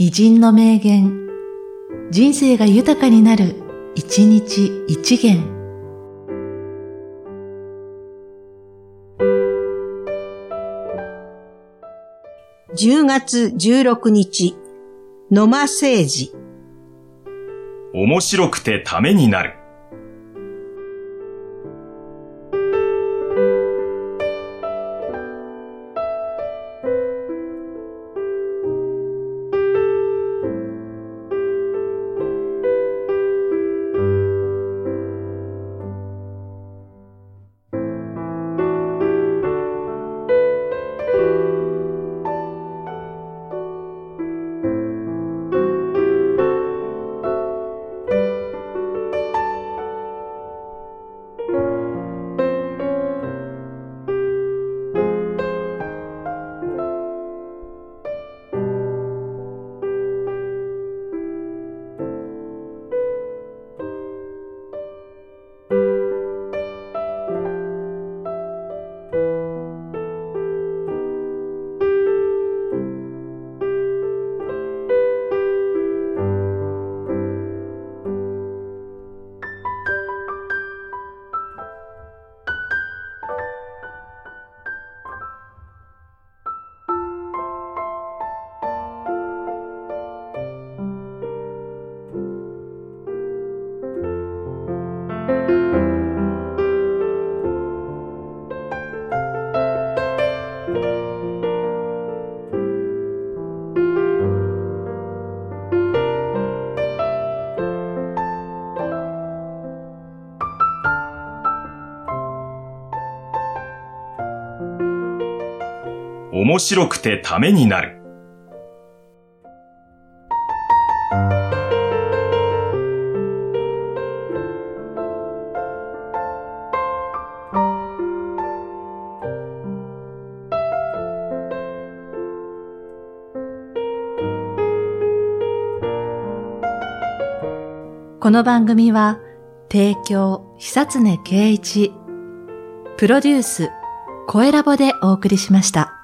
偉人の名言、人生が豊かになる、一日一元。10月16日、野間誠治。面白くてためになる。面白くてためになる。この番組は、提供、久常圭一、プロデュース、声ラボでお送りしました。